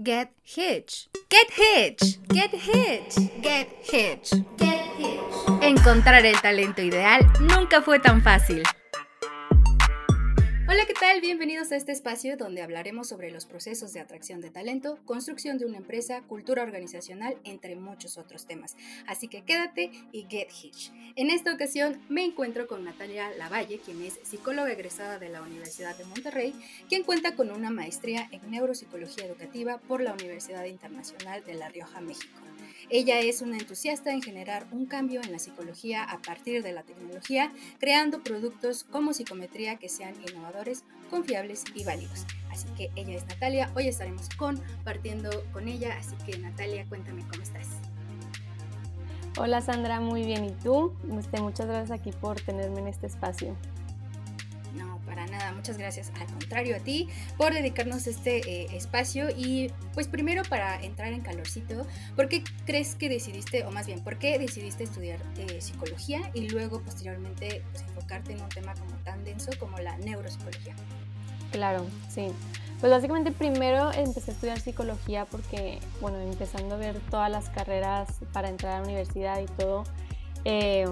Get Hitch. Get Hitch. Get Hitch. Get Hitch. Get Hitch. Encontrar el talento ideal nunca fue tan fácil. Hola, ¿qué tal? Bienvenidos a este espacio donde hablaremos sobre los procesos de atracción de talento, construcción de una empresa, cultura organizacional, entre muchos otros temas. Así que quédate y get hitch. En esta ocasión me encuentro con Natalia Lavalle, quien es psicóloga egresada de la Universidad de Monterrey, quien cuenta con una maestría en neuropsicología educativa por la Universidad Internacional de La Rioja, México. Ella es una entusiasta en generar un cambio en la psicología a partir de la tecnología, creando productos como psicometría que sean innovadores, confiables y válidos. Así que ella es Natalia, hoy estaremos compartiendo con ella, así que Natalia, cuéntame cómo estás. Hola Sandra, muy bien. ¿Y tú? Este, muchas gracias aquí por tenerme en este espacio. Nada, muchas gracias. Al contrario a ti por dedicarnos este eh, espacio y pues primero para entrar en calorcito, ¿por qué crees que decidiste, o más bien, por qué decidiste estudiar eh, psicología y luego posteriormente pues, enfocarte en un tema como tan denso como la neuropsicología? Claro, sí. Pues básicamente primero empecé a estudiar psicología porque, bueno, empezando a ver todas las carreras para entrar a la universidad y todo, eh,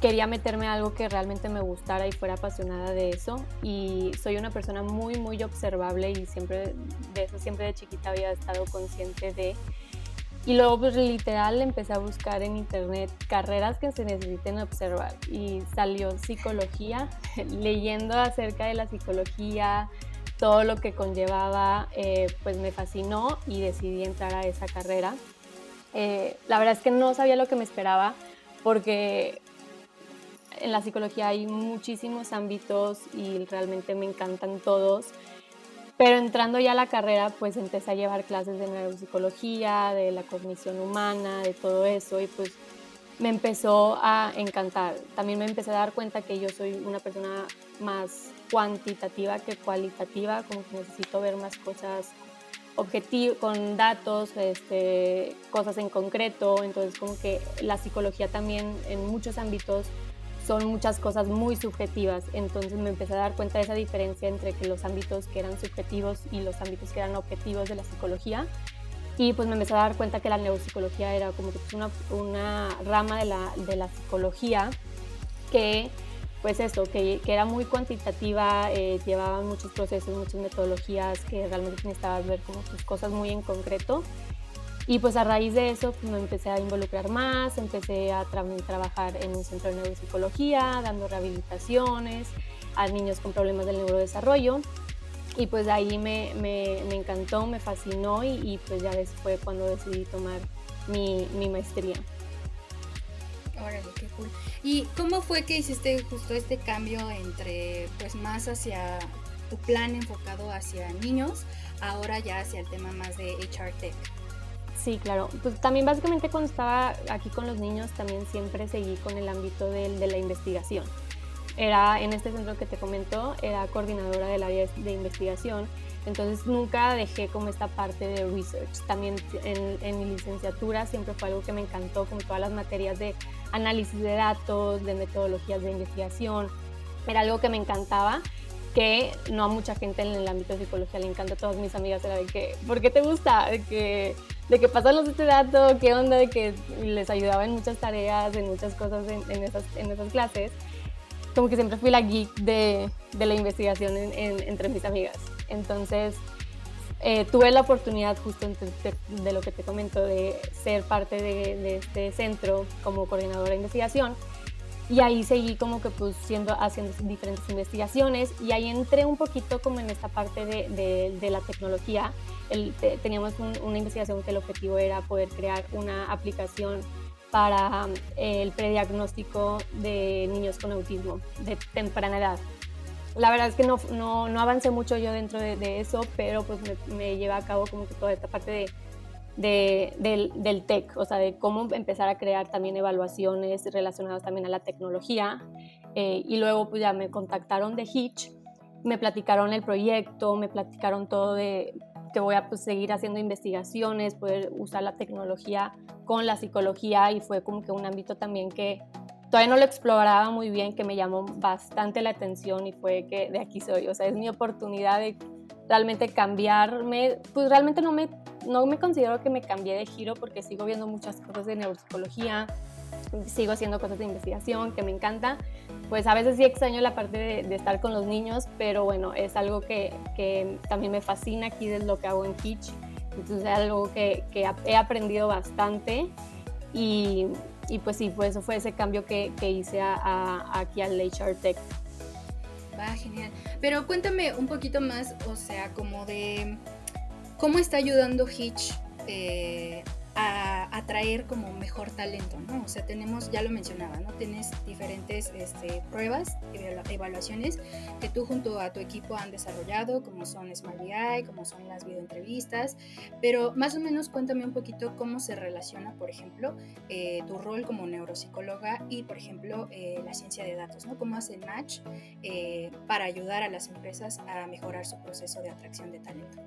quería meterme a algo que realmente me gustara y fuera apasionada de eso. Y soy una persona muy, muy observable y siempre de eso, siempre de chiquita había estado consciente de. Y luego, pues literal, empecé a buscar en internet carreras que se necesiten observar. Y salió psicología, leyendo acerca de la psicología, todo lo que conllevaba, eh, pues me fascinó y decidí entrar a esa carrera. Eh, la verdad es que no sabía lo que me esperaba porque en la psicología hay muchísimos ámbitos y realmente me encantan todos. Pero entrando ya a la carrera, pues empecé a llevar clases de neuropsicología, de la cognición humana, de todo eso y pues me empezó a encantar. También me empecé a dar cuenta que yo soy una persona más cuantitativa que cualitativa, como que necesito ver más cosas objetivo, con datos, este, cosas en concreto. Entonces como que la psicología también en muchos ámbitos son muchas cosas muy subjetivas. Entonces me empecé a dar cuenta de esa diferencia entre que los ámbitos que eran subjetivos y los ámbitos que eran objetivos de la psicología. Y pues me empecé a dar cuenta que la neuropsicología era como que una, una rama de la, de la psicología que pues esto, que, que, era muy cuantitativa, eh, llevaba muchos procesos, muchas metodologías que realmente necesitabas ver como tus cosas muy en concreto y pues a raíz de eso pues, me empecé a involucrar más, empecé a trabajar en un centro de neuropsicología, dando rehabilitaciones a niños con problemas del neurodesarrollo. Y pues ahí me, me, encantó, me fascinó y, y, pues ya fue cuando decidí tomar mi, mi maestría. Órale, qué cool. ¿Y cómo fue que hiciste justo este cambio entre pues más hacia tu plan enfocado hacia niños, ahora ya hacia el tema más de HR Tech? Sí, claro. Pues también básicamente cuando estaba aquí con los niños también siempre seguí con el ámbito de, la investigación. Era en este centro que te comentó, era coordinadora del área de investigación, entonces nunca dejé como esta parte de research. También en, en mi licenciatura siempre fue algo que me encantó, como todas las materias de análisis de datos, de metodologías de investigación, era algo que me encantaba que no a mucha gente en el ámbito de psicología le encanta, todas mis amigas era de que, ¿por qué te gusta? De que de que pasarnos este dato, qué onda, de que les ayudaba en muchas tareas, en muchas cosas en, esas, en esas clases. Como que siempre fui la geek de, de la investigación entre mis amigas. Entonces, eh, tuve la oportunidad justo de, lo que te comento, de ser parte de, este centro como coordinadora de investigación. Y ahí seguí como que pues siendo, haciendo diferentes investigaciones y ahí entré un poquito como en esta parte de, la tecnología teníamos una investigación que el objetivo era poder crear una aplicación para eh, el prediagnóstico de niños con autismo de temprana edad. La verdad es que no, no, no avancé mucho yo dentro de, eso, pero pues me, me, lleva a cabo como que toda esta parte de, de, del, del tech, o sea, de cómo empezar a crear también evaluaciones relacionadas también a la tecnología. Eh, y luego pues ya me contactaron de Hitch, me platicaron el proyecto, me platicaron todo de que voy a pues, seguir haciendo investigaciones, poder usar la tecnología con la psicología. Y fue como que un ámbito también que todavía no lo exploraba muy bien, que me llamó bastante la atención y fue que de aquí soy, o sea, es mi oportunidad de realmente cambiarme, pues realmente no me no me considero que me cambié de giro porque sigo viendo muchas cosas de neuropsicología, sigo haciendo cosas de investigación que me encanta. Pues a veces sí extraño la parte de, estar con los niños, pero bueno, es algo que, que, también me fascina aquí de lo que hago en Hitch. Entonces es algo que, que he aprendido bastante y, y, pues sí, pues eso fue ese cambio que, hice a, aquí al HR Tech. Va, genial. Pero cuéntame un poquito más, o sea, como de cómo está ayudando Hitch eh, a atraer como mejor talento, ¿no? O sea, tenemos, ya lo mencionaba, ¿no? Tienes diferentes este, pruebas, evaluaciones que tú junto a tu equipo han desarrollado, como son Smart BI, como son las videoentrevistas, pero más o menos cuéntame un poquito cómo se relaciona, por ejemplo, eh, tu rol como neuropsicóloga y, por ejemplo, eh, la ciencia de datos, ¿no? Cómo hace match eh, para ayudar a las empresas a mejorar su proceso de atracción de talento.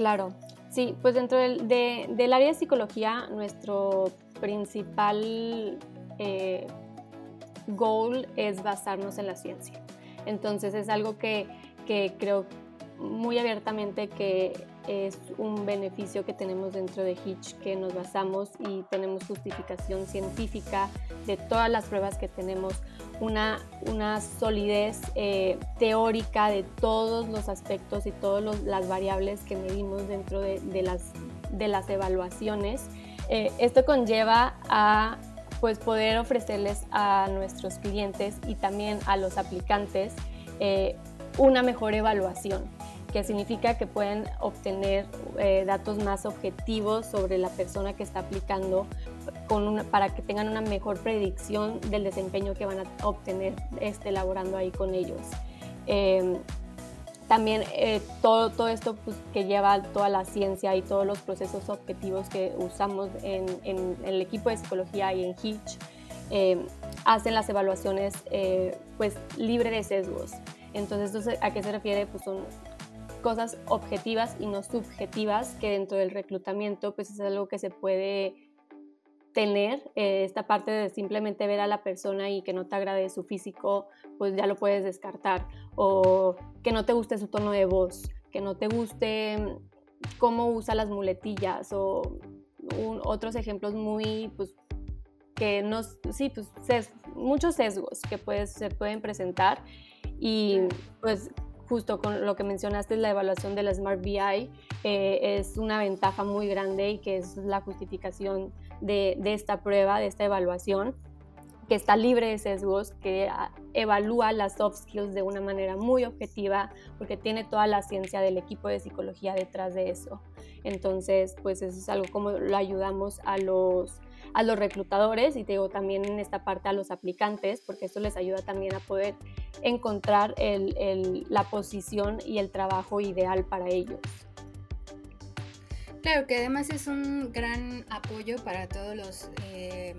Claro, sí, pues dentro del, área de psicología, nuestro principal eh, goal es basarnos en la ciencia. Entonces es algo que, que creo muy abiertamente que es un beneficio que tenemos dentro de Hitch, que nos basamos y tenemos justificación científica de todas las pruebas que tenemos, una, solidez eh, teórica de todos los aspectos y todas las variables que medimos dentro de, las, evaluaciones. Eh, esto conlleva a pues, poder ofrecerles a nuestros clientes y también a los aplicantes eh, una mejor evaluación que significa que pueden obtener datos más objetivos sobre la persona que está aplicando con para que tengan una mejor predicción del desempeño que van a obtener este, elaborando ahí con ellos. Em, también eh, todo, todo esto pues, que lleva toda la ciencia y todos los procesos objetivos que usamos en, en, el equipo de psicología y en Hitch em, hacen las evaluaciones eh, pues libre de sesgos. Entonces, ¿a qué se refiere? Pues son cosas objetivas y no subjetivas que dentro del reclutamiento pues es algo que se puede tener eh, esta parte de simplemente ver a la persona y que no te agrade su físico pues ya lo puedes descartar. O que no te guste su tono de voz que no te guste cómo usa las muletillas o otros ejemplos muy pues que nos sí pues muchos sesgos que pues, se pueden presentar. Y pues justo con lo que mencionaste, la evaluación de la Smart BI eh, es una ventaja muy grande y que es la justificación de, esta prueba, de esta evaluación, que está libre de sesgos, que ah, evalúa las soft skills de una manera muy objetiva, porque tiene toda la ciencia del equipo de psicología detrás de eso. Entonces, pues eso es algo como lo ayudamos a los a los reclutadores y te digo también en esta parte a los aplicantes, porque esto les ayuda también a poder encontrar la posición y el trabajo ideal para ellos. Claro, que además es un gran apoyo para todos los, eh,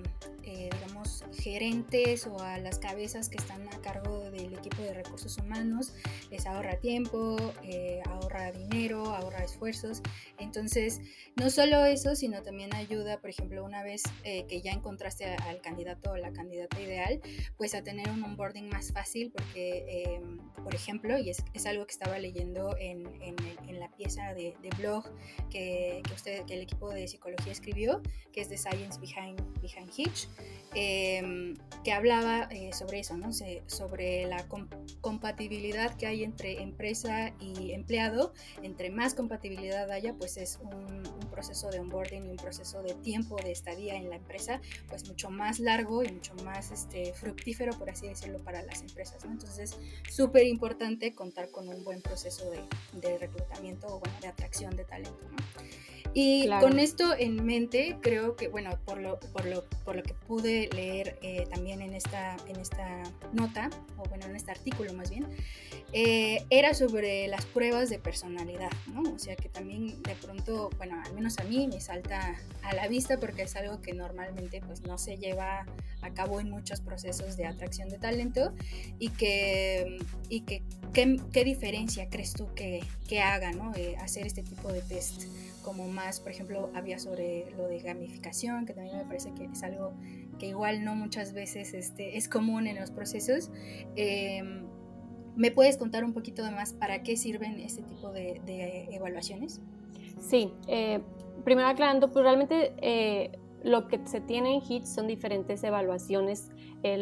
eh, digamos, gerentes o a las cabezas que están a cargo del equipo de recursos humanos. Les ahorra tiempo, eh, ahorra dinero, ahorra esfuerzos. Entonces, no solo eso, sino también ayuda, por ejemplo, una vez que ya encontraste al candidato o la candidata ideal, pues a tener un onboarding más fácil porque, por ejemplo, y es, es, algo que estaba leyendo en, en, en la pieza de, de blog que que, usted, que el equipo de psicología escribió, que es The Science Behind, Behind Hitch, em, que hablaba eh, sobre eso, ¿no? sobre la compatibilidad que hay entre empresa y empleado. Entre más compatibilidad haya, pues es un, proceso de onboarding y un proceso de tiempo de estadía en la empresa, pues mucho más largo y mucho más este, fructífero, por así decirlo, para las empresas. ¿no? Entonces es súper importante contar con un buen proceso de, de reclutamiento o bueno, de atracción de talento. ¿no? Y con esto en mente, creo que, bueno, por lo, por lo, por lo que pude leer eh, también en esta, en esta nota, o bueno, en este artículo más bien, eh, era sobre las pruebas de personalidad, ¿no? O sea que también de pronto, bueno, al menos a mí me salta a la vista porque es algo que normalmente pues no se lleva a cabo en muchos procesos de atracción de talento y que, y que ¿qué, diferencia crees tú que, que haga, ¿no? Eh, hacer este tipo de test como más, por ejemplo, había sobre lo de gamificación, que también me parece que es algo que igual no muchas veces este, es común en los procesos. Em, ¿Me puedes contar un poquito más para qué sirven este tipo de, evaluaciones? Sí, eh, primero aclarando, pues realmente eh, lo que se tiene en HIT son diferentes evaluaciones, eh,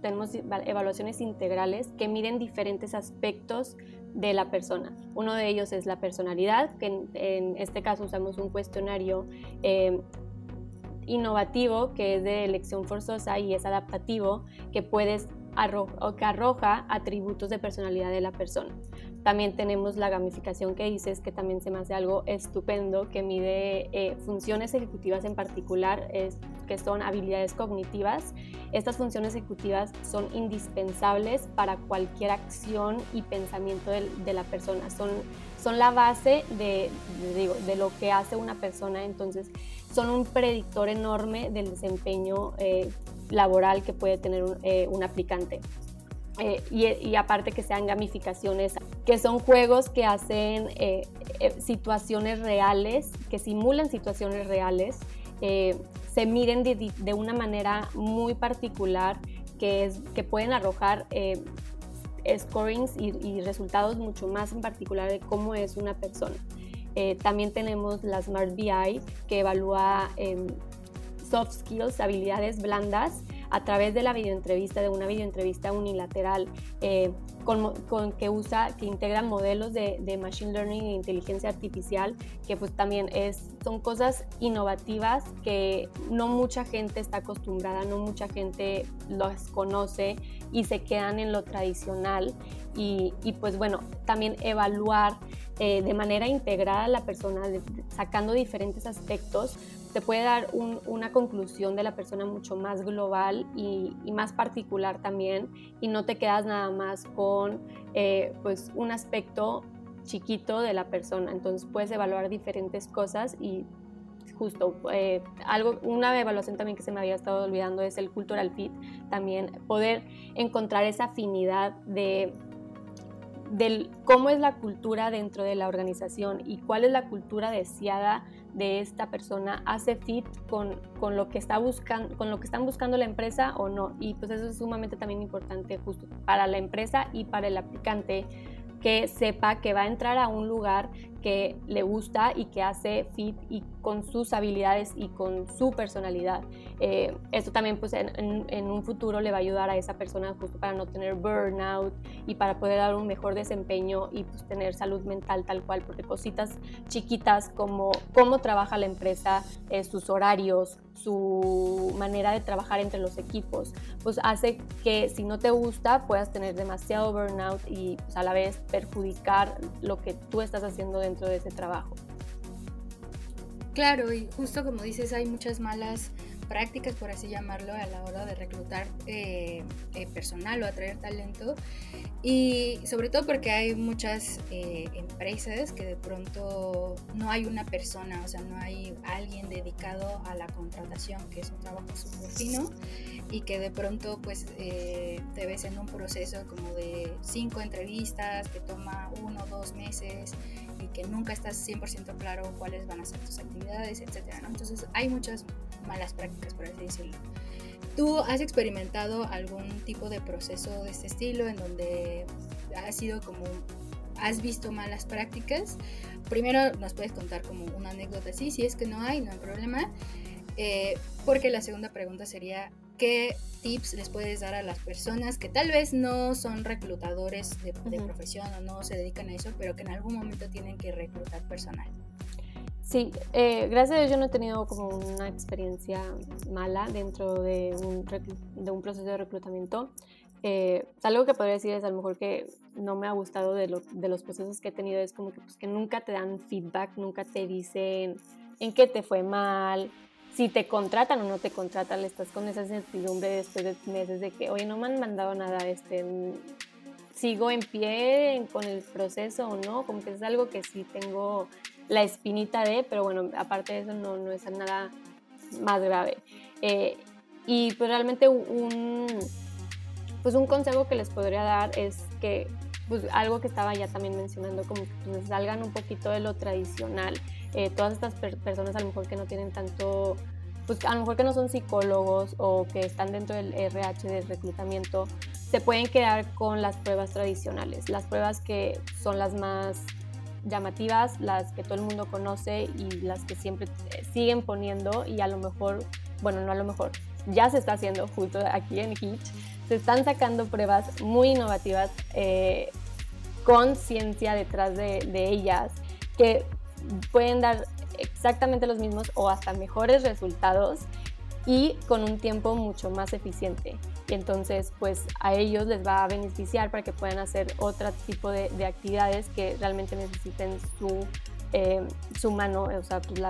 tenemos evaluaciones integrales que miden diferentes aspectos de la persona. Uno de ellos es la personalidad, que en, este caso usamos un cuestionario innovativo que es de elección forzosa y es adaptativo, que puedes que arroja atributos de personalidad de la persona. También tenemos la gamificación que dices, que también se me hace algo estupendo, que mide eh, funciones ejecutivas en particular, es, que son habilidades cognitivas. Estas funciones ejecutivas son indispensables para cualquier acción y pensamiento de, la persona. Son, son la base de, digo, de lo que hace una persona, entonces son un predictor enorme del desempeño eh, laboral que puede tener un, eh, aplicante. Y, aparte que sean gamificaciones, que son juegos que hacen eh, situaciones reales, que simulan situaciones reales, se miren de, una manera muy particular, que, es, que pueden arrojar scorings y, y, resultados mucho más en particular de cómo es una persona. también tenemos la Smart BI, que evalúa em, soft skills, habilidades blandas, a través de la videoentrevista, de una videoentrevista unilateral eh, con, que usa, que integra modelos de, Machine Learning e inteligencia artificial, que pues también es, son cosas innovativas que no mucha gente está acostumbrada, no mucha gente las conoce y se quedan en lo tradicional. Y, pues bueno, también evaluar eh, de manera integrada a la persona, sacando diferentes aspectos, te puede dar una conclusión de la persona mucho más global y, más particular también y no te quedas nada más con eh, pues un aspecto chiquito de la persona. Entonces puedes evaluar diferentes cosas y justo eh, algo, una evaluación también que se me había estado olvidando es el cultural fit, también poder encontrar esa afinidad de del cómo es la cultura dentro de la organización y cuál es la cultura deseada de esta persona hace fit con, con, lo que está buscando, con lo que están buscando la empresa o no. Y pues eso es sumamente también importante justo para la empresa y para el aplicante que sepa que va a entrar a un lugar que le gusta y que hace fit y con sus habilidades y con su personalidad. Eh, esto también pues en, un futuro le va a ayudar a esa persona justo para no tener burnout y para poder dar un mejor desempeño y pues tener salud mental tal cual, porque cositas chiquitas como cómo trabaja la empresa, eh, sus horarios, su manera de trabajar entre los equipos, pues hace que si no te gusta puedas tener demasiado burnout y pues, a la vez perjudicar lo que tú estás haciendo dentro de ese trabajo. Claro, y justo como dices, hay muchas malas prácticas, por así llamarlo, a la hora de reclutar eh, eh, personal o atraer talento. Y sobre todo porque hay muchas eh, empresas que de pronto no hay una persona, o sea, no hay alguien dedicado a la contratación, que es un trabajo súper fino, y que de pronto pues te ves en un proceso como de cinco entrevistas que toma uno o dos meses y que nunca estás 100% claro cuáles van a ser tus actividades, etcétera, Entonces hay muchas malas prácticas, por así decirlo. ¿Tú has experimentado algún tipo de proceso de este estilo en donde ha sido como, has visto malas prácticas? Primero nos puedes contar como una anécdota así, si es que no hay, no hay problema. Eh, porque la segunda pregunta sería, ¿qué tips les puedes dar a las personas que tal vez no son reclutadores de, profesión o no se dedican a eso, pero que en algún momento tienen que reclutar personal? Sí, eh, gracias a Dios yo no he tenido como una experiencia mala dentro de un, de un proceso de reclutamiento. Eh, algo que podría decir es a lo mejor que no me ha gustado de, los procesos que he tenido es como que, pues, que nunca te dan feedback, nunca te dicen en qué te fue mal, si te contratan o no te contratan, estás con esa incertidumbre después de meses de que, oye, no me han mandado nada, este, sigo en pie con el proceso o no, como que es algo que sí tengo la espinita de, pero bueno, aparte de eso no, no es nada más grave. Eh, y pues realmente un, pues un consejo que les podría dar es que pues algo que estaba ya también mencionando, como que pues, salgan un poquito de lo tradicional. Eh, todas estas personas a lo mejor que no tienen tanto, pues a lo mejor que no son psicólogos o que están dentro del RH de reclutamiento, se pueden quedar con las pruebas tradicionales, las pruebas que son las más llamativas, las que todo el mundo conoce y las que siempre siguen poniendo y a lo mejor, bueno, no a lo mejor, ya se está haciendo justo aquí en Hitch, se están sacando pruebas muy innovativas eh, con ciencia detrás de, de ellas que pueden dar exactamente los mismos o hasta mejores resultados y con un tiempo mucho más eficiente. Y entonces, pues a ellos les va a beneficiar para que puedan hacer otro tipo de, actividades que realmente necesiten su, eh, su mano, o sea, pues,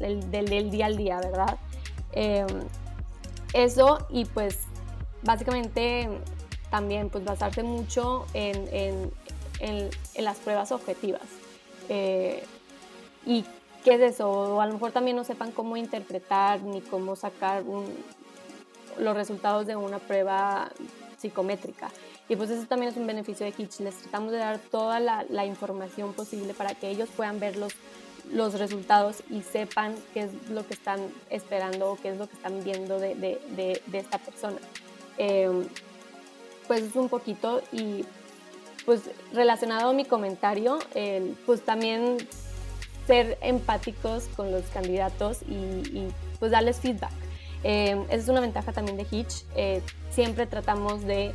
el, del, día al día, ¿verdad? Em, eso y pues básicamente también pues basarse mucho en, en, en, las pruebas objetivas. Eh, y qué es eso, o a lo mejor también no sepan cómo interpretar ni cómo sacar los resultados de una prueba psicométrica. Y pues eso también es un beneficio de Kitsch. Les tratamos de dar toda la, información posible para que ellos puedan ver los, los, resultados y sepan qué es lo que están esperando o qué es lo que están viendo de, de, de, esta persona. Em, pues es un poquito y pues relacionado a mi comentario, pues también ser empáticos con los candidatos y, pues darles feedback. Eh, esa es una ventaja también de Hitch. Eh, siempre tratamos de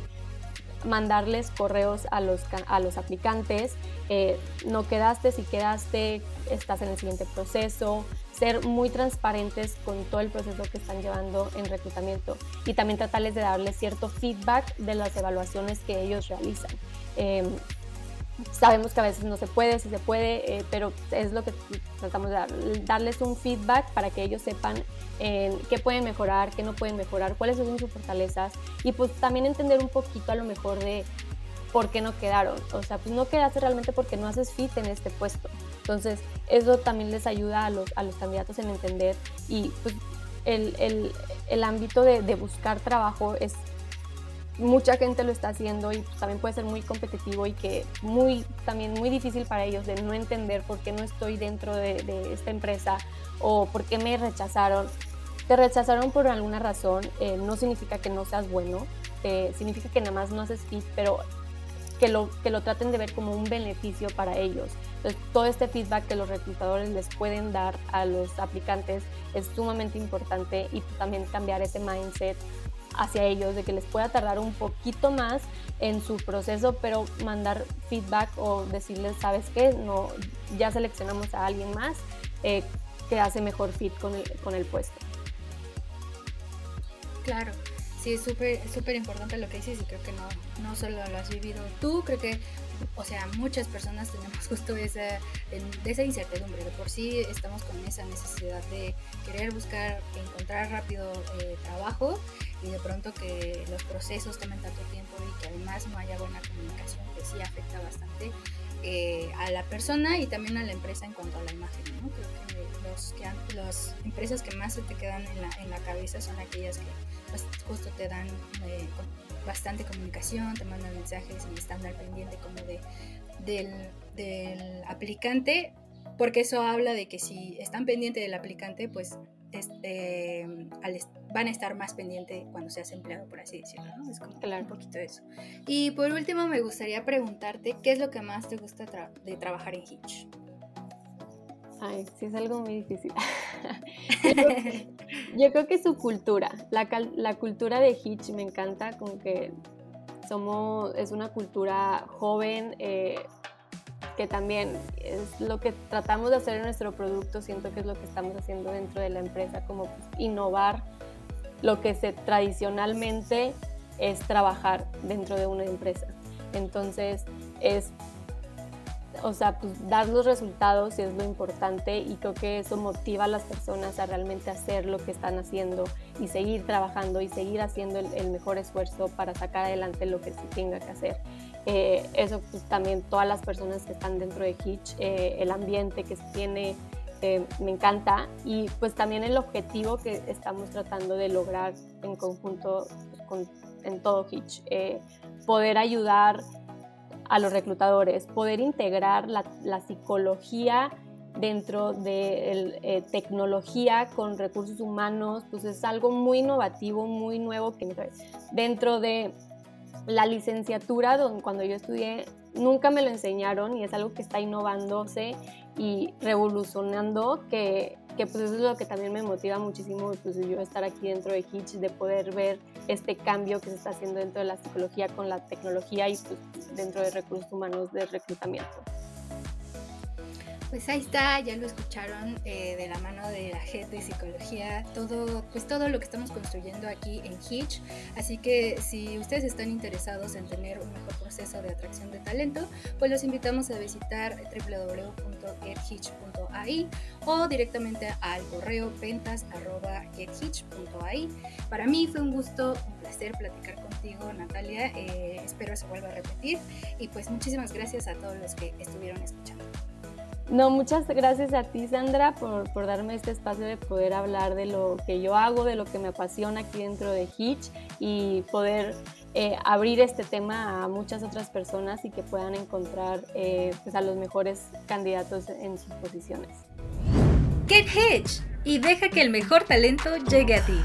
mandarles correos a los, a los aplicantes. Eh, no quedaste, si quedaste, estás en el siguiente proceso. Ser muy transparentes con todo el proceso que están llevando en reclutamiento y también tratarles de darles cierto feedback de las evaluaciones que ellos realizan. Sabemos que a veces no se puede, si se puede, eh, pero es lo que tratamos de dar, darles un feedback para que ellos sepan qué pueden mejorar, qué no pueden mejorar, cuáles son sus fortalezas y pues también entender un poquito a lo mejor de por qué no quedaron. O sea, pues no quedaste realmente porque no haces fit en este puesto. Entonces, eso también les ayuda a los, a los candidatos en entender y pues el, el, el ámbito de, de buscar trabajo es mucha gente lo está haciendo y también puede ser muy competitivo y que muy también muy difícil para ellos de no entender por qué no estoy dentro de, esta empresa o por qué me rechazaron. Te rechazaron por alguna razón, eh, no significa que no seas bueno, eh, significa que nada más no haces fit, pero que lo, que lo traten de ver como un beneficio para ellos. Todo este feedback que los reclutadores les pueden dar a los aplicantes es sumamente importante y también cambiar ese mindset hacia ellos, de que les pueda tardar un poquito más en su proceso, pero mandar feedback o decirles, ¿sabes qué? No, ya seleccionamos a alguien más eh, que hace mejor fit con el, con el puesto. Claro, sí, es súper súper importante lo que dices y creo que no, no solo lo has vivido tú, creo que o sea, muchas personas tenemos justo esa, esa incertidumbre. De por sí estamos con esa necesidad de querer buscar, encontrar rápido eh, trabajo y de pronto que los procesos tomen tanto tiempo y que además no haya buena comunicación, que sí afecta bastante eh, a la persona y también a la empresa en cuanto a la imagen. ¿no? Creo que, los, que las empresas que más se te quedan en la, en la cabeza son aquellas que pues, justo te dan eh, bastante comunicación, te mandan mensajes y están al pendiente como de, del, del aplicante, porque eso habla de que si están pendientes del aplicante, pues este, van a estar más pendientes cuando seas empleado, por así decirlo, ¿no? Es como un poquito eso. Y por último, me gustaría preguntarte, ¿qué es lo que más te gusta de trabajar en Hitch? Ay, sí es algo muy difícil. yo, creo que, su cultura, la, la, cultura de Hitch me encanta, como que somos, es una cultura joven, eh, que también es lo que tratamos de hacer en nuestro producto, siento que es lo que estamos haciendo dentro de la empresa, como pues, innovar lo que se tradicionalmente es trabajar dentro de una empresa. Entonces, es, o sea, pues dar los resultados es lo importante y creo que eso motiva a las personas a realmente hacer lo que están haciendo y seguir trabajando y seguir haciendo el, el mejor esfuerzo para sacar adelante lo que se tenga que hacer. Eh, eso pues, también todas las personas que están dentro de Hitch, eh, el ambiente que se tiene, eh, me encanta. Y pues también el objetivo que estamos tratando de lograr en conjunto con, en todo Hitch, poder ayudar a los reclutadores, poder integrar la, la psicología dentro de tecnología con recursos humanos, pues es algo muy innovativo, muy nuevo que dentro de la licenciatura, donde, cuando yo estudié, nunca me lo enseñaron y es algo que está innovándose y revolucionando que, que pues eso es lo que también me motiva muchísimo pues yo estar aquí dentro de Hitch, de poder ver este cambio que se está haciendo dentro de la psicología con la tecnología y pues dentro de recursos humanos de reclutamiento. Pues ahí está, ya lo escucharon eh, de la mano de la gente de psicología, todo, pues todo lo que estamos construyendo aquí en Hitch. Así que si ustedes están interesados en tener un mejor proceso de atracción de talento, pues los invitamos a visitar www.gethitch.ai o directamente al correo ventas.gethitch.ai. Para mí fue un gusto, un placer platicar contigo, Natalia. Eh, espero se vuelva a repetir y pues muchísimas gracias a todos los que estuvieron escuchando. No, muchas gracias a ti, Sandra, por, por, darme este espacio de poder hablar de lo que yo hago, de lo que me apasiona aquí dentro de Hitch y poder eh, abrir este tema a muchas otras personas y que puedan encontrar eh, pues a los mejores candidatos en sus posiciones. Get Hitch y deja que el mejor talento llegue a ti.